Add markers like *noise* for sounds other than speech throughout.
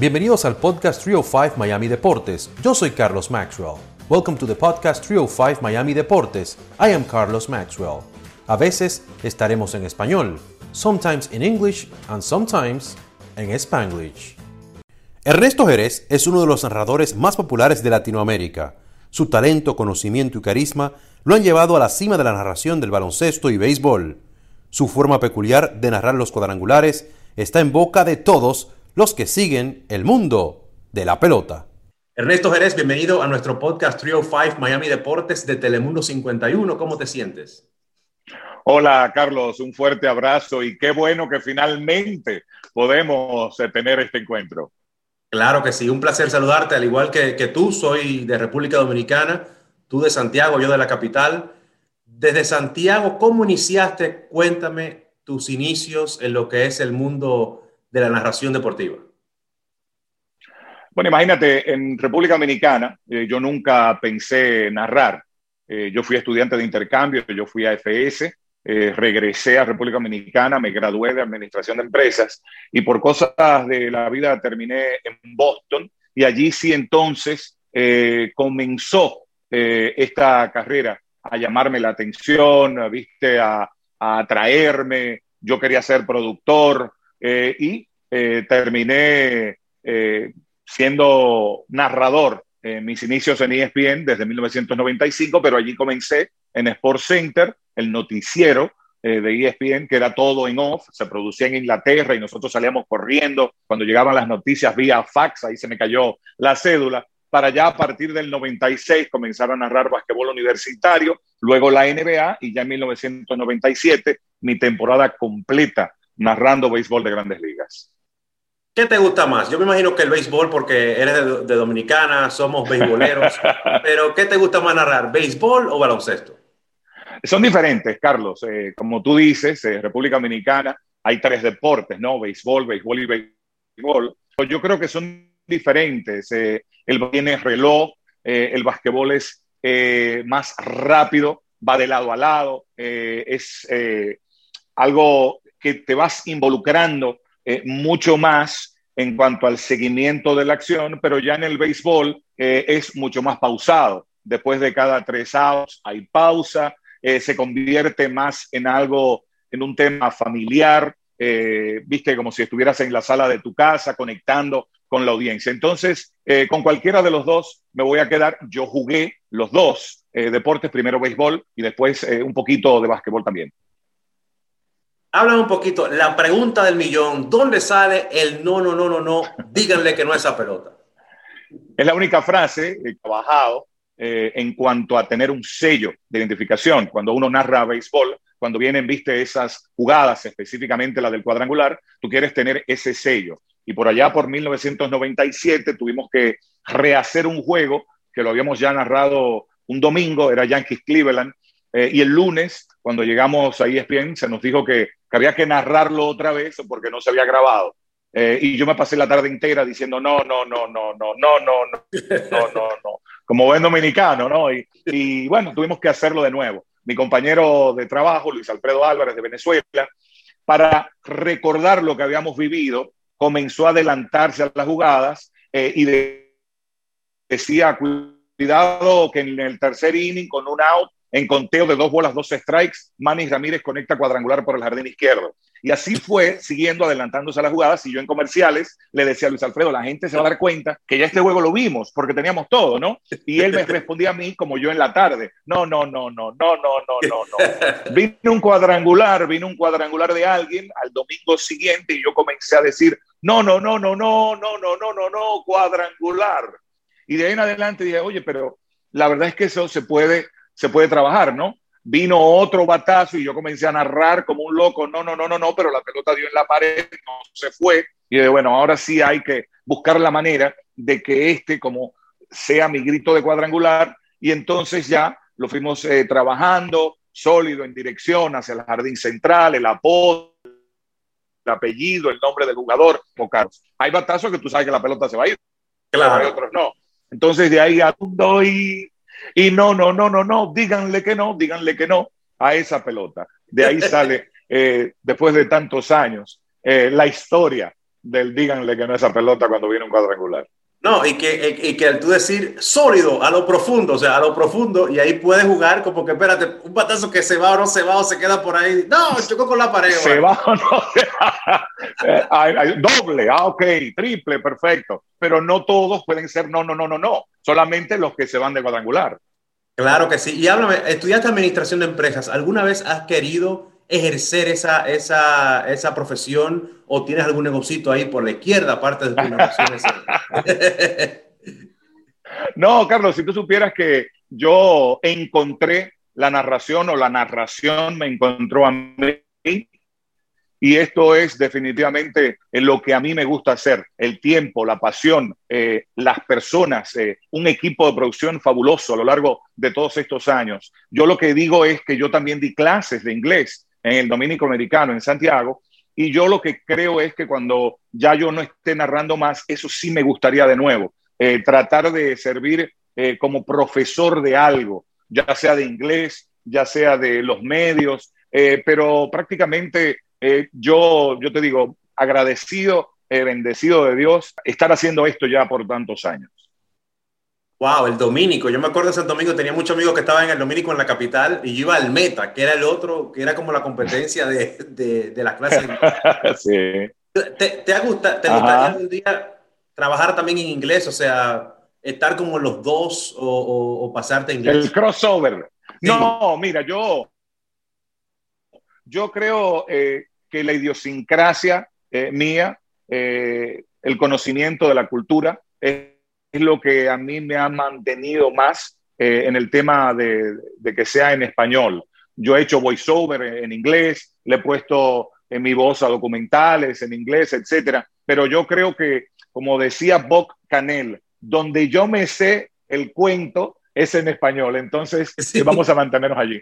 Bienvenidos al podcast 305 Miami Deportes. Yo soy Carlos Maxwell. Welcome to the podcast 305 Miami Deportes. I am Carlos Maxwell. A veces estaremos en español, sometimes in English and sometimes en Spanglish. Ernesto Jerez es uno de los narradores más populares de Latinoamérica. Su talento, conocimiento y carisma lo han llevado a la cima de la narración del baloncesto y béisbol. Su forma peculiar de narrar los cuadrangulares está en boca de todos los que siguen el mundo de la pelota. Ernesto Jerez, bienvenido a nuestro podcast 305 Miami Deportes de Telemundo 51. ¿Cómo te sientes? Hola Carlos, un fuerte abrazo y qué bueno que finalmente podemos eh, tener este encuentro. Claro que sí, un placer saludarte, al igual que, que tú, soy de República Dominicana, tú de Santiago, yo de la capital. Desde Santiago, ¿cómo iniciaste? Cuéntame tus inicios en lo que es el mundo de la narración deportiva? Bueno, imagínate, en República Dominicana eh, yo nunca pensé narrar. Eh, yo fui estudiante de intercambio, yo fui a FS, eh, regresé a República Dominicana, me gradué de Administración de Empresas y por cosas de la vida terminé en Boston y allí sí entonces comenzó esta carrera a llamarme la atención, viste, a, a atraerme. Yo quería ser productor, eh, y eh, terminé eh, siendo narrador en mis inicios en ESPN desde 1995, pero allí comencé en Sports Center, el noticiero de ESPN, que era todo en off, se producía en Inglaterra y nosotros salíamos corriendo. Cuando llegaban las noticias vía fax, ahí se me cayó la cédula, para ya a partir del 96 comenzar a narrar basquetbol universitario, luego la NBA y ya en 1997 mi temporada completa narrando béisbol de grandes ligas. ¿Qué te gusta más? Yo me imagino que el béisbol porque eres de, Dominicana, somos béisboleros, *laughs* pero ¿qué te gusta más narrar, béisbol o baloncesto? Son diferentes, Carlos. Eh, como tú dices, República Dominicana hay tres deportes, ¿no? Béisbol, béisbol y béisbol. Yo creo que son diferentes. Eh, el tiene reloj, eh, el basquetbol es más rápido, va de lado a lado, es algo que te vas involucrando eh, mucho más en cuanto al seguimiento de la acción, pero ya en el béisbol eh, es mucho más pausado. Después de cada tres outs hay pausa, eh, se convierte más en algo, en un tema familiar, viste, como si estuvieras en la sala de tu casa conectando con la audiencia. Entonces, con cualquiera de los dos me voy a quedar. Yo jugué los dos deportes, primero béisbol y después un poquito de básquetbol también. Háblame un poquito, la pregunta del millón, ¿dónde sale el no, no, no, no, no? Díganle que no es esa pelota. Es la única frase que he trabajado eh, en cuanto a tener un sello de identificación. Cuando uno narra béisbol, cuando vienen, viste, esas jugadas, específicamente la del cuadrangular, tú quieres tener ese sello. Y por allá, por 1997, tuvimos que rehacer un juego que lo habíamos ya narrado un domingo, era Yankees Cleveland, eh, y el lunes, cuando llegamos a ESPN, se nos dijo que, había que narrarlo otra vez porque no se había grabado. Eh, y yo me pasé la tarde entera diciendo no, no, no, no, no, no, no, no, no, no, no, como buen dominicano, ¿no? Y, y bueno, tuvimos que hacerlo de nuevo. Mi compañero de trabajo, Luis Alfredo Álvarez de Venezuela, para recordar lo que habíamos vivido, comenzó a adelantarse a las jugadas eh, y decía, cuidado que en el tercer inning con un out en conteo de dos bolas, dos strikes, Manny Ramírez conecta cuadrangular por el jardín izquierdo. Y así fue, siguiendo adelantándose a las jugadas. Y yo en comerciales le decía a Luis Alfredo, la gente se va a dar cuenta que ya este juego lo vimos porque teníamos todo, ¿no? Y él me respondía a mí como yo en la tarde. No, no, no, no, no, no, no, no, no. Vino un cuadrangular, vino un cuadrangular de alguien al domingo siguiente y yo comencé a decir, no, no, no, no, no, no, no, no, no, no, cuadrangular. Y de ahí en adelante dije, oye, pero la verdad es que eso se puede se puede trabajar, ¿no? Vino otro batazo y yo comencé a narrar como un loco, no, no, no, no, no, pero la pelota dio en la pared, no se fue. Y de bueno, ahora sí hay que buscar la manera de que este como sea mi grito de cuadrangular y entonces ya lo fuimos eh, trabajando sólido en dirección hacia el jardín central, el apodo, el apellido, el nombre del jugador, Hay batazos que tú sabes que la pelota se va a ir, claro. hay otros no. Entonces de ahí a doy y no, no, no, no, no, díganle que no, díganle que no a esa pelota. De ahí *laughs* sale, eh, después de tantos años, eh, la historia del díganle que no es esa pelota cuando viene un cuadrangular. No, y que, y que al tú decir sólido, a lo profundo, o sea, a lo profundo, y ahí puedes jugar como que, espérate, un patazo que se va o no se va o se queda por ahí. No, chocó con la pared. Se va o no se va. *laughs* Eh, doble, ah, ok, triple, perfecto. Pero no todos pueden ser no, no, no, no, no. Solamente los que se van de cuadrangular. Claro que sí. Y háblame, estudiaste administración de empresas. ¿Alguna vez has querido ejercer esa, esa, esa profesión o tienes algún negocito ahí por la izquierda, aparte de tu *laughs* No, Carlos, si tú supieras que yo encontré la narración o la narración me encontró a mí y esto es definitivamente lo que a mí me gusta hacer, el tiempo, la pasión, eh, las personas, eh, un equipo de producción fabuloso a lo largo de todos estos años. Yo lo que digo es que yo también di clases de inglés en el Dominico Americano, en Santiago, y yo lo que creo es que cuando ya yo no esté narrando más, eso sí me gustaría de nuevo, eh, tratar de servir eh, como profesor de algo, ya sea de inglés, ya sea de los medios, eh, pero prácticamente yo, yo te digo, agradecido, bendecido de Dios, estar haciendo esto ya por tantos años. Wow, el Domínico. Yo me acuerdo de Santo Domingo, tenía muchos amigos que estaban en el Domínico en la capital y yo iba al Meta, que era el otro, que era como la competencia de, de, de las clases. *laughs* sí. ¿Te, te, gusta, ¿Te gustaría algún día trabajar también en inglés? O sea, estar como los dos o, o, pasarte a inglés. El crossover. No, mira, yo, yo creo eh, que la idiosincrasia eh, mía, eh, el conocimiento de la cultura, es es lo que a mí me ha mantenido más eh, en el tema de, que sea en español. Yo he hecho voiceover en, inglés, le he puesto en mi voz a documentales en inglés, etcétera. Pero yo creo que, como decía Bob Canel, donde yo me sé el cuento es en español. Entonces, vamos a mantenernos allí.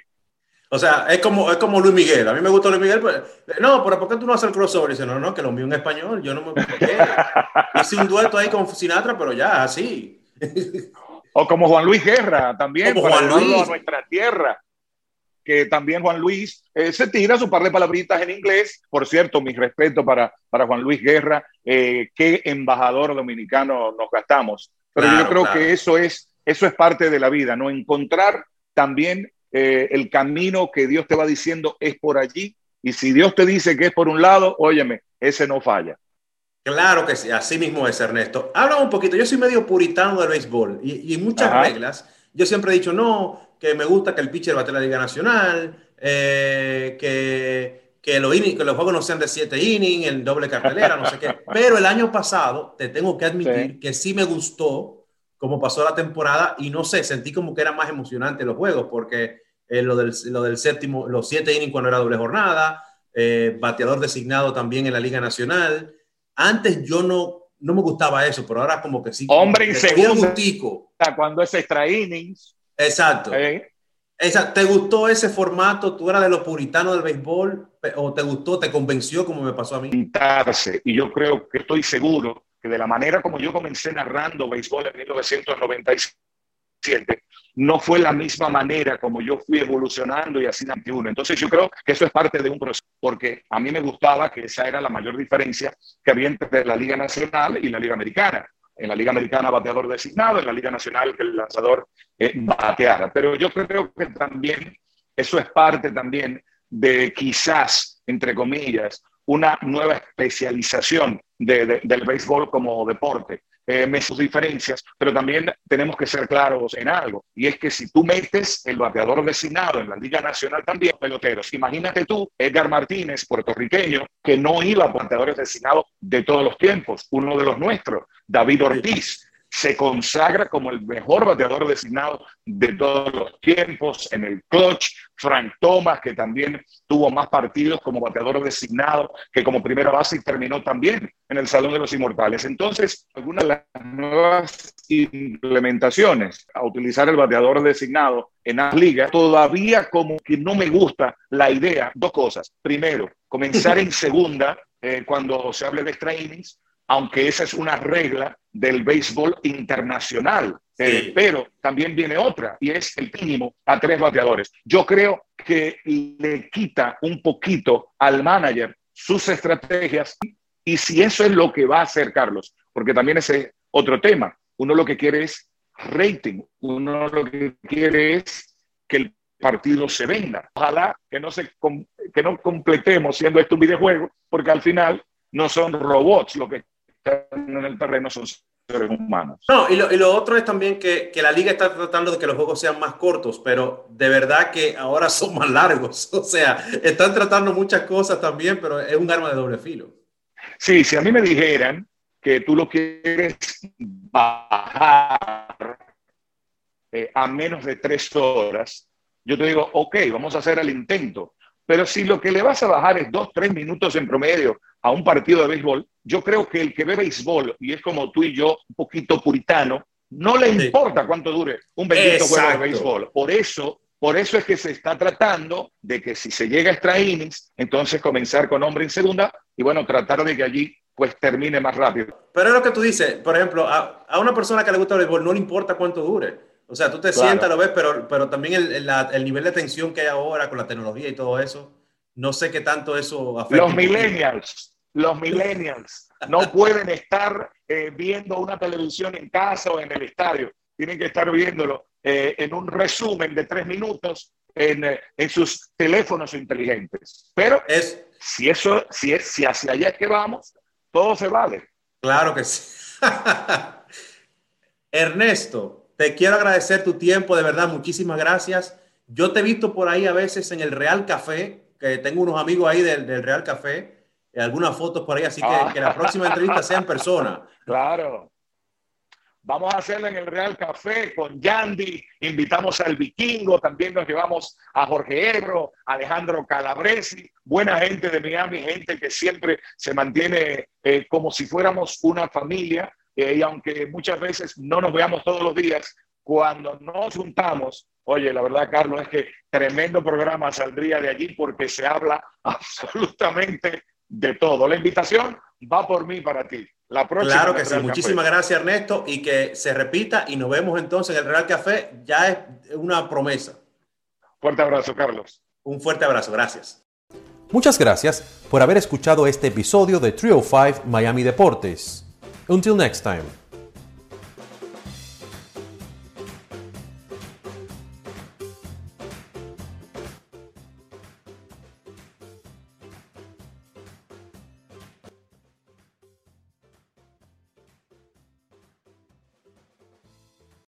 O sea, es como, es como Luis Miguel. A mí me gusta Luis Miguel. Pues, no, pero ¿por qué tú no haces el crossover? dice, no, no, que lo mío en español. Yo no me. *laughs* Hice un dueto ahí con Sinatra, pero ya, así. o como Juan Luis Guerra, también. Como Juan Luis. A nuestra tierra. Que también Juan Luis eh, se tira su par de palabritas en inglés. Por cierto, mi respeto para, para Juan Luis Guerra. Eh, qué embajador dominicano nos gastamos. Pero yo creo que eso es, eso es parte de la vida, ¿no? Encontrar también eh, el camino que Dios te va diciendo es por allí. Y si Dios te dice que es por un lado, óyeme, ese no falla. Claro que sí, así mismo es, Ernesto. Habla un poquito, yo soy medio puritano del béisbol y, y muchas reglas. Yo siempre he dicho, no, que me gusta que el pitcher bate la Liga Nacional, eh, que, que, los que los juegos no sean de siete innings, en doble cartelera, no sé qué. *laughs* Pero el año pasado, te tengo que admitir que sí me gustó cómo pasó la temporada y no sé, sentí como que era más emocionante los juegos porque eh, lo, del, lo, del, séptimo, los siete innings cuando era doble jornada, eh, bateador designado también en la Liga Nacional. Antes yo no, no me gustaba eso, pero ahora como que sí. Hombre inseguro. Cuando es extra innings. Exacto. Exacto. ¿Te gustó ese formato? ¿Tú eras de los puritanos del béisbol? ¿O te gustó, te convenció como me pasó a mí? Y yo creo que estoy seguro de la manera como yo comencé narrando béisbol en 1997, no fue la misma manera como yo fui evolucionando y así 21. Entonces yo creo que eso es parte de un proceso, porque a mí me gustaba que esa era la mayor diferencia que había entre la Liga Nacional y la Liga Americana. En la Liga Americana bateador designado, en la Liga Nacional que el lanzador eh, bateara. Pero yo creo que también eso es parte también de quizás, entre comillas, una nueva especialización del béisbol como deporte. Eh, sus diferencias, pero también tenemos que ser claros en algo, y es que si tú metes el bateador designado en la Liga Nacional también, peloteros, imagínate tú, Edgar Martínez, puertorriqueño, que no iba a bateadores designados de todos los tiempos, uno de los nuestros, David Ortiz, se consagra como el mejor bateador designado de todos los tiempos en el clutch. Frank Thomas, que también tuvo más partidos como bateador designado que como primera base y terminó también en el Salón de los Inmortales. Entonces, algunas de las nuevas implementaciones a utilizar el bateador designado en las ligas, todavía como que no me gusta la idea. Dos cosas. Primero, comenzar en *laughs* segunda eh, cuando se hable de extra innings, aunque esa es una regla del béisbol internacional. Eh, pero también viene otra y es el mínimo a tres bateadores. Yo creo que le quita un poquito al manager sus estrategias Y si eso es lo que va a hacer Carlos, porque también ese es otro tema, uno lo que quiere es rating, uno lo que quiere es que el partido se venda. Ojalá que no, se, que no completemos siendo esto un videojuego, porque al final no son robots lo que en el terreno, son seres humanos. No, y lo, y lo otro es también que, que, la liga está tratando de que los juegos sean más cortos, pero de verdad que ahora son más largos. *laughs* O sea, están tratando muchas cosas también, pero es un arma de doble filo. Sí, si a mí me dijeran que tú lo quieres bajar eh, a menos de tres horas, yo te digo, ok, vamos a hacer el intento. Pero si lo que le vas a bajar es dos, tres minutos en promedio a un partido de béisbol, yo creo que el que ve béisbol, y es como tú y yo, un poquito puritano, no le importa cuánto dure un bendito juego de béisbol. Por eso, por eso es que se está tratando de que si se llega a extra innings, entonces comenzar con hombre en segunda y bueno, tratar de que allí pues termine más rápido. Pero es lo que tú dices, por ejemplo, a, a una persona que le gusta el béisbol no le importa cuánto dure. O sea, tú te sientas, lo ves, pero, pero también el, el, nivel de tensión que hay ahora con la tecnología y todo eso, no sé qué tanto eso afecta. Los millennials, los millennials no pueden estar eh, viendo una televisión en casa o en el estadio. Tienen que estar viéndolo eh, en un resumen de tres minutos en, eh, en, sus teléfonos inteligentes. Pero es, si eso, si es, si hacia allá es que vamos, todo se vale. Claro que sí. *laughs* Ernesto, te quiero agradecer tu tiempo, de verdad, muchísimas gracias. Yo te he visto por ahí a veces en el Real Café, que tengo unos amigos ahí del, del Real Café, algunas fotos por ahí, así que, ah. que la próxima entrevista sea en persona. Claro. Vamos a hacerla en el Real Café con Yandy, invitamos al Vikingo, también nos llevamos a Jorge Ebro, Alejandro Calabresi, buena gente de Miami, gente que siempre se mantiene eh, como si fuéramos una familia. Eh, y aunque muchas veces no nos veamos todos los días, cuando nos juntamos, oye, la verdad, Carlos, es que tremendo programa saldría de allí porque se habla *laughs* absolutamente de todo. La invitación va por mí para ti. La próxima claro que sí. Muchísimas gracias, Ernesto, y que se repita y nos vemos entonces en el Real Café. Ya es una promesa. Fuerte abrazo, Carlos. Un fuerte abrazo. Gracias. Muchas gracias por haber escuchado este episodio de Trio 5 Miami Deportes. Until next time.